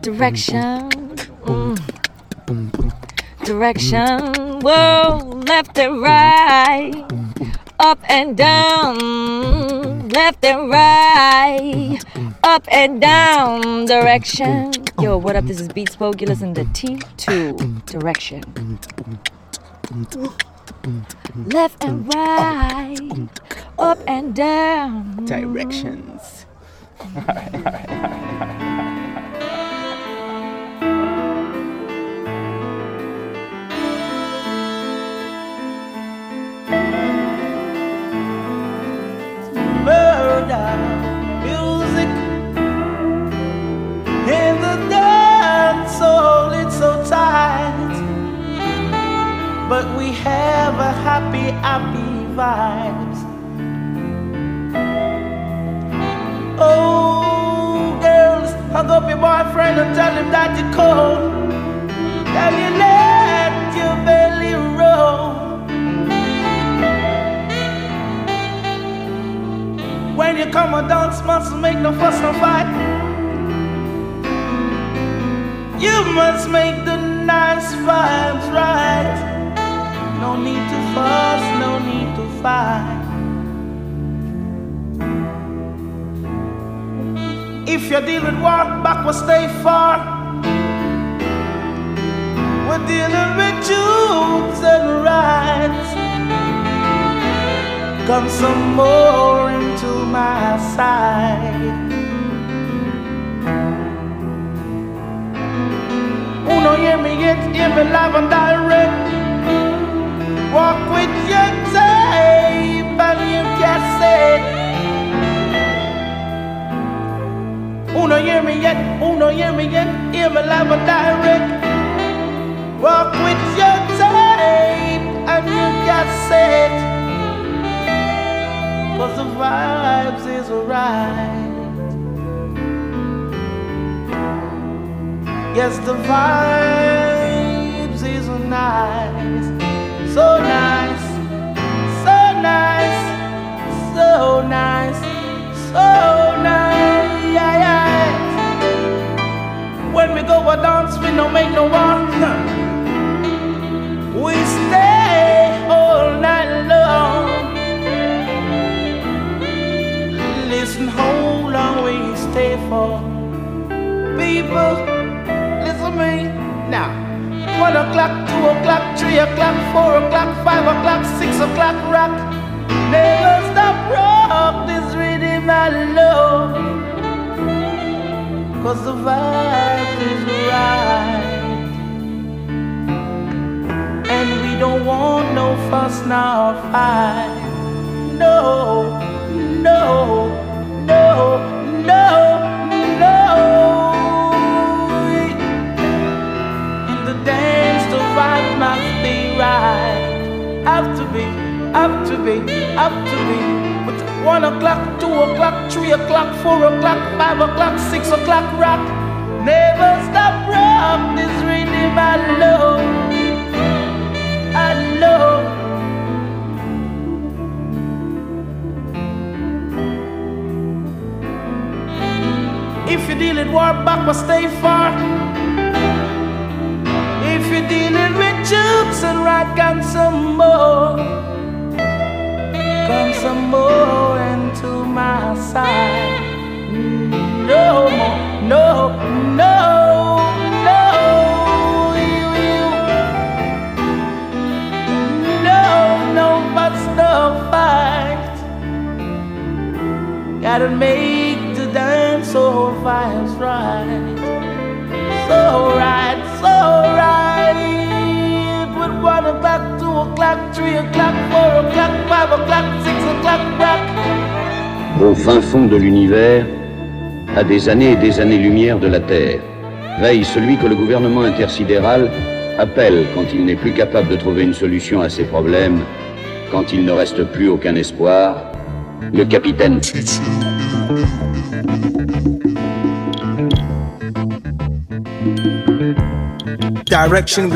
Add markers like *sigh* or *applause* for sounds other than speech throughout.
Direction. Mm. Direction. Whoa, left and right. Up and down. Left and right. Up and down. Direction. Yo, what up? This is Beats Spoke. You listen to T2 Direction. Left and right. Up and down. Directions. Murder music in the dance hall. It's so tight, but we have a happy, happy vibes. Oh, girls, hug up your boyfriend and tell him that you're cold. Tell you let your belly roll. When you come and dance, must make no fuss, no fight. You must make the nice vibes right. No need to fuss, no need to fight. If you deal with war, back will stay far. We're dealing with truths and rights. Come some more into my side. Uno hear me yet, hear me live and direct. Walk with your tape and your cassette. Uno hear me yet, uno hear me yet, hear me live and direct. Walk with your tape and your cassette. Cause the vibes is right. Yes, the vibes is nice. So nice. So nice. So nice. So nice. When we go a dance, we don't make no one. We stay all night long. Listen, how long we stay for? People, listen to me now. One o'clock, two o'clock, three o'clock, four o'clock, five o'clock, six o'clock, rock. Never stop rock this rhythm I love. Cause the vibe is right. And we don't want no fuss nor fight. No, no, no, no, no. In the dance, the vibe must be right. Have to be, have to be, have to be. One o'clock, two o'clock, three o'clock, four o'clock, five o'clock, six o'clock, rock. Never stop rock this rhythm I love. I love. If you're dealing war back, but stay far. If you're dealing with jokes and right, come some more. Come some more into my side. No more, no, no, no. You, you. No, no, but no fight. Gotta make the dance so vibes right. So right, so right. With one o'clock, two o'clock, three o'clock, four o'clock, five o'clock, six o'clock, rock. Au fin fond de l'univers, à des années et des années-lumière de la Terre, veille celui que le gouvernement intersidéral appelle quand il n'est plus capable de trouver une solution à ses problèmes, quand il ne reste plus aucun espoir, le capitaine. Direction.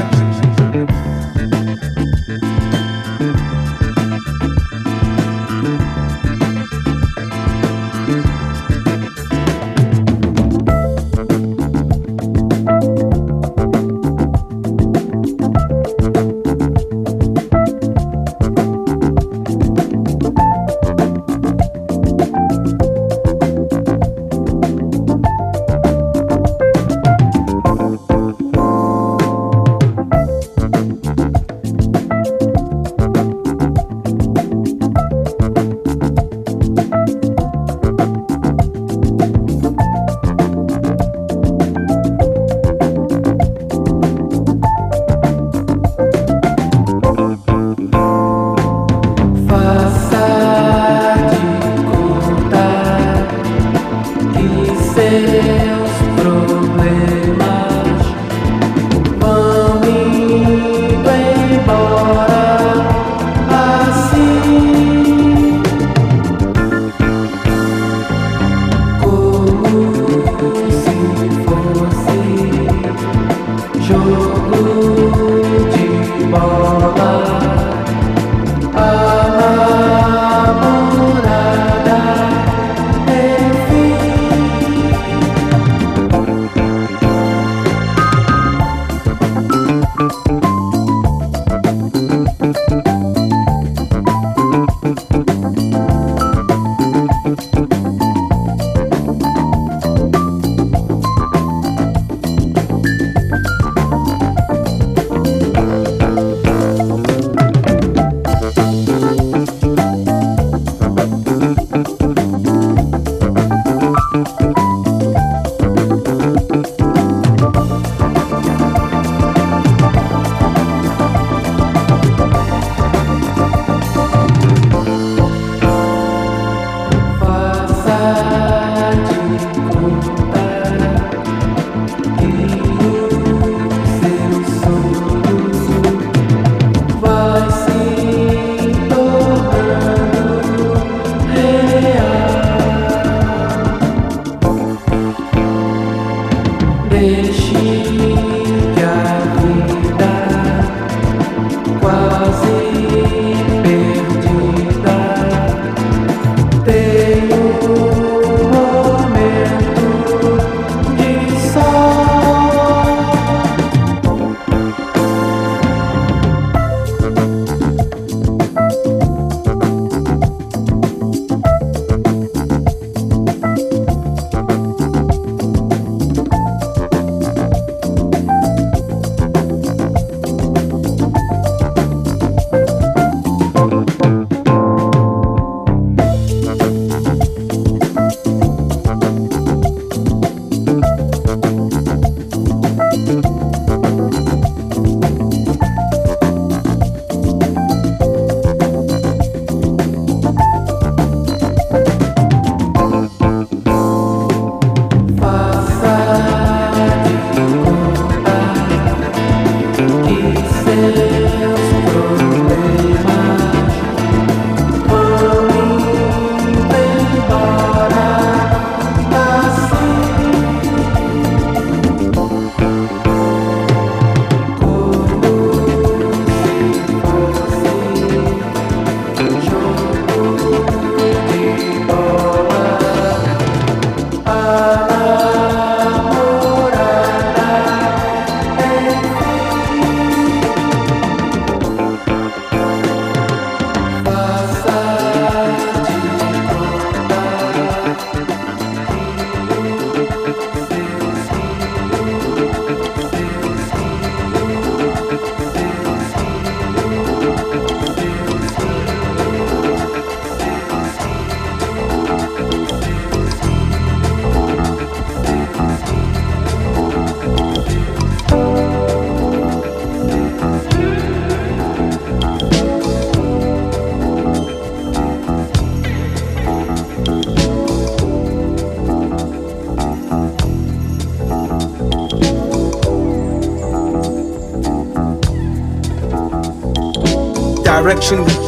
Direction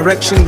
direction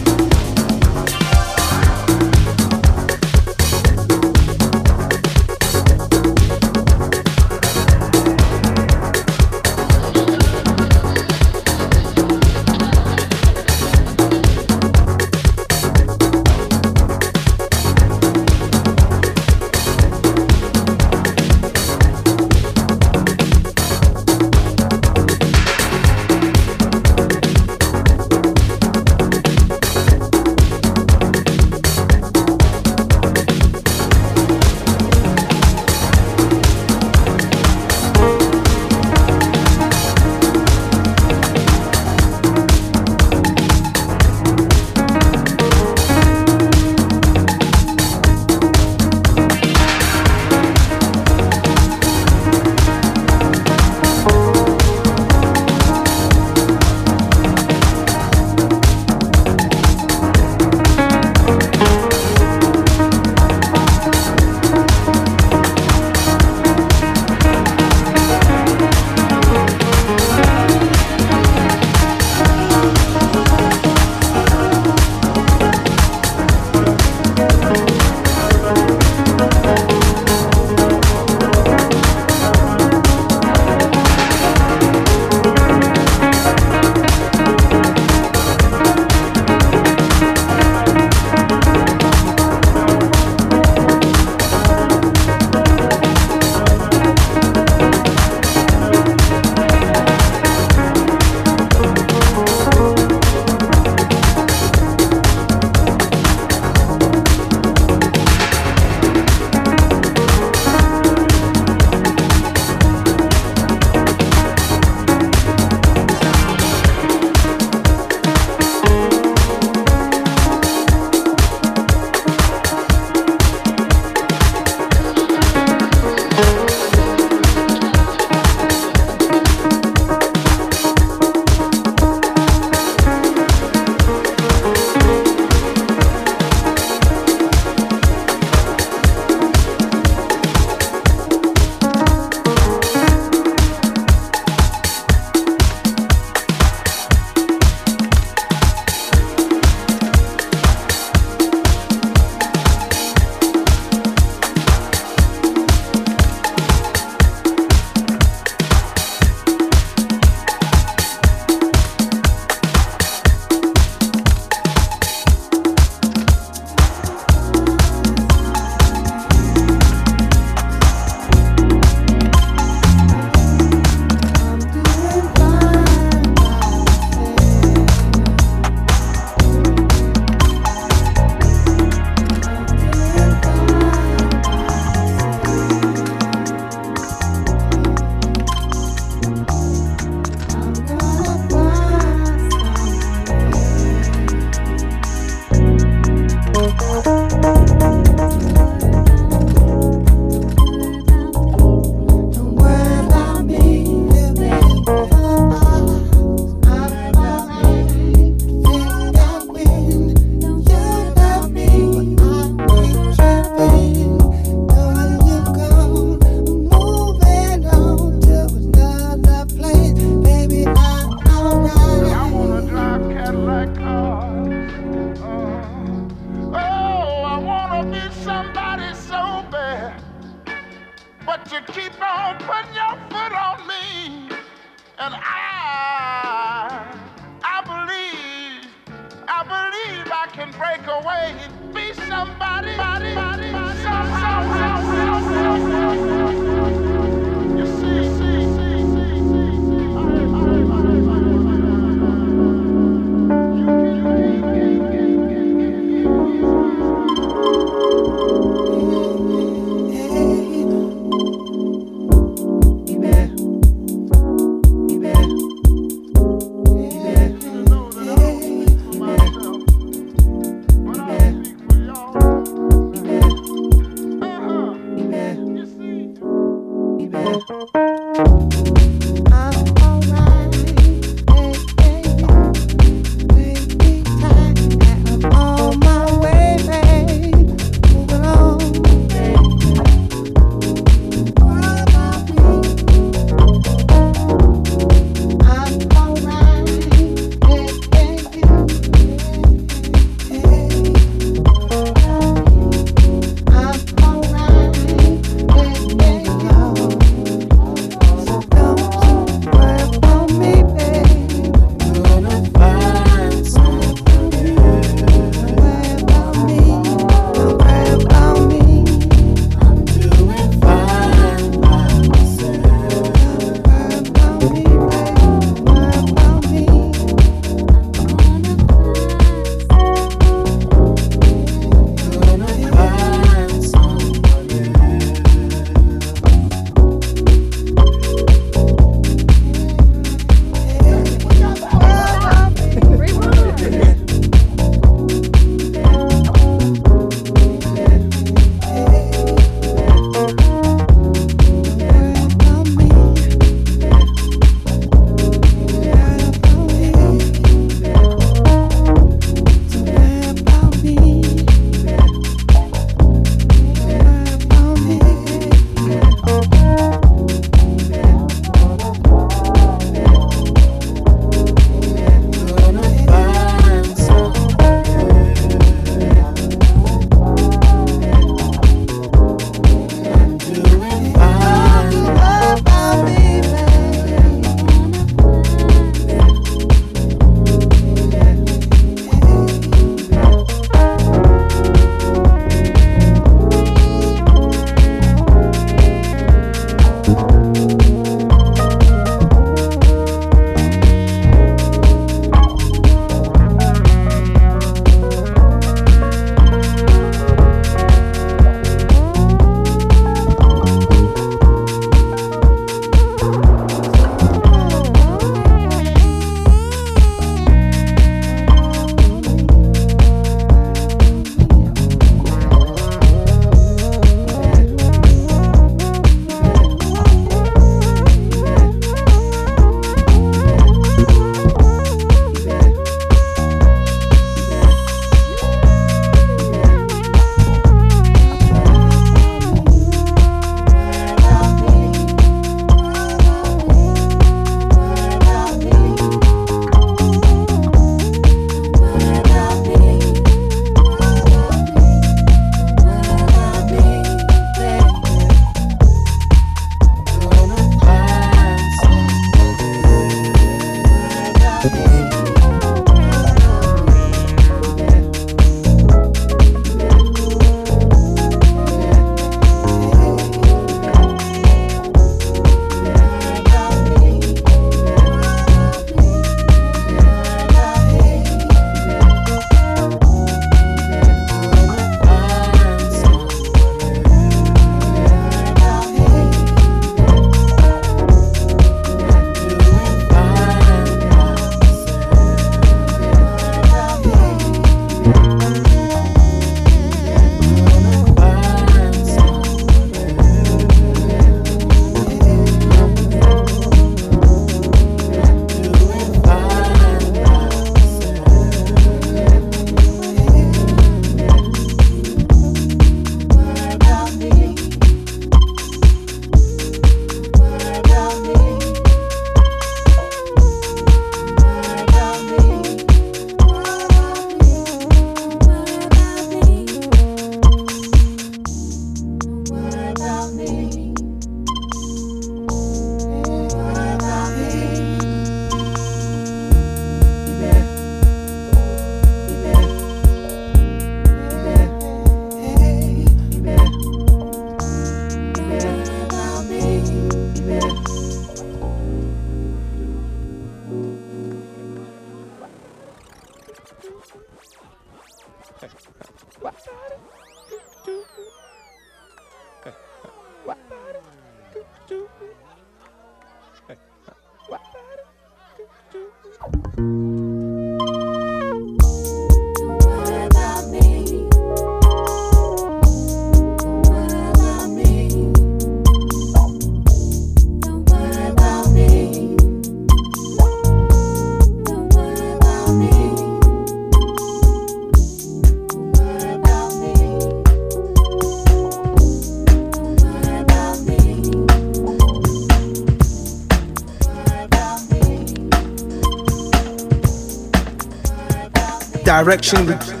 direction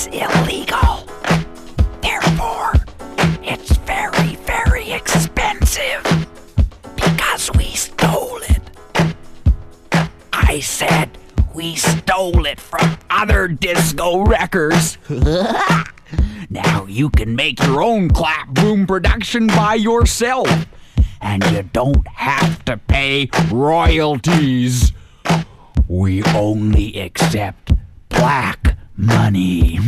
is illegal. Therefore, it's very, very expensive because we stole it. I said we stole it from other disco records. *laughs* now you can make your own clap boom production by yourself, and you don't have to pay royalties. We only accept black money. *laughs*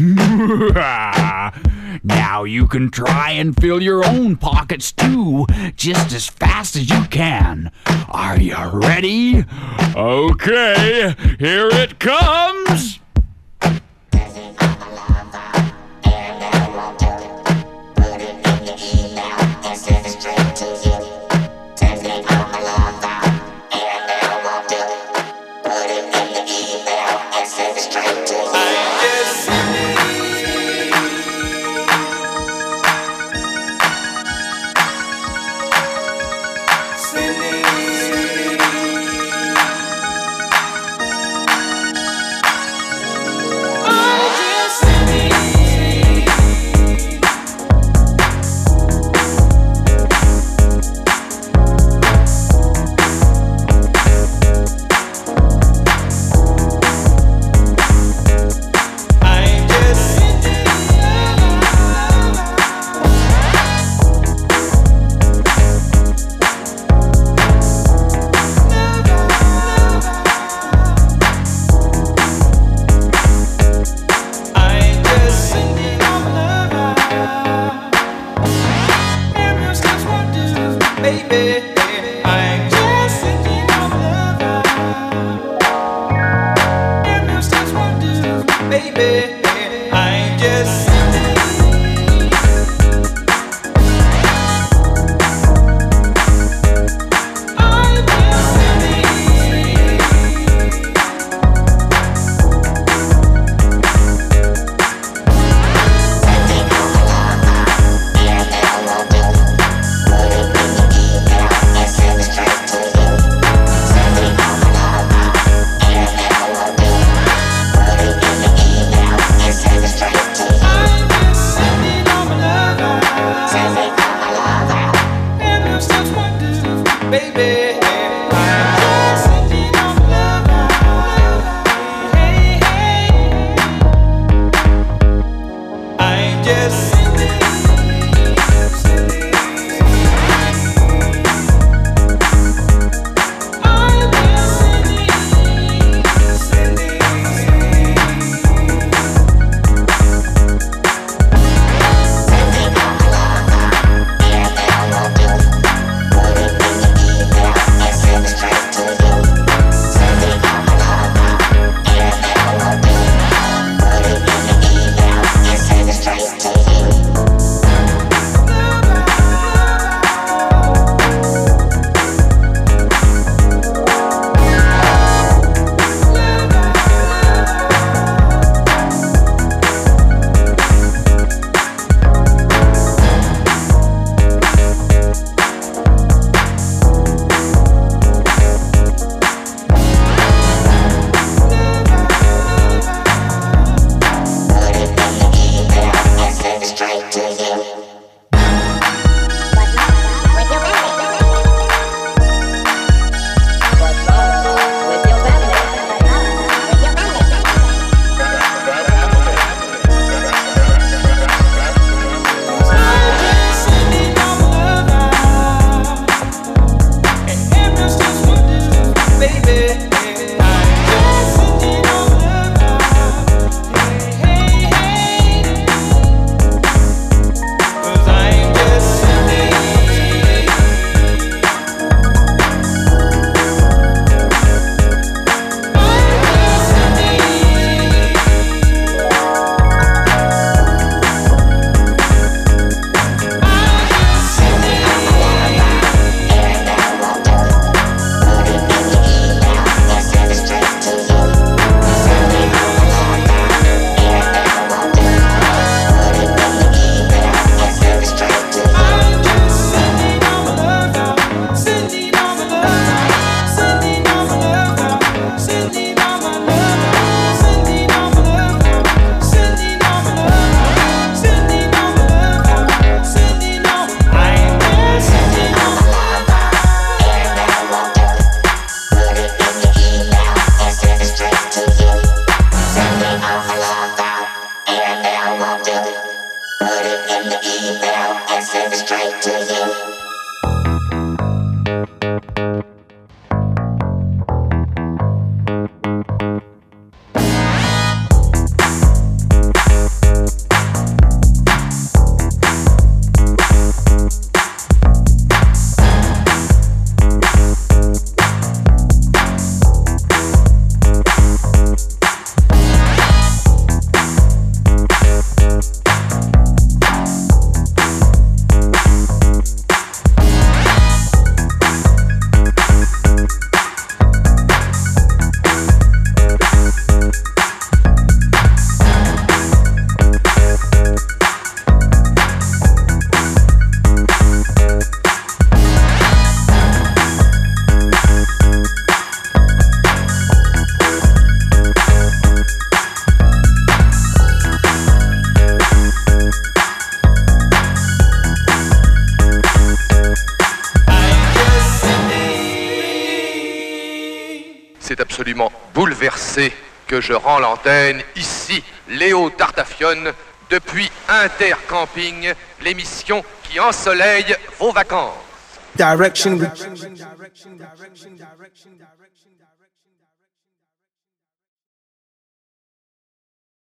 now you can try and fill your own pockets too, just as fast as you can. Are you ready? Okay, here it comes. Ici, Léo Tartafione, depuis Intercamping, l'émission qui ensoleille vos vacances.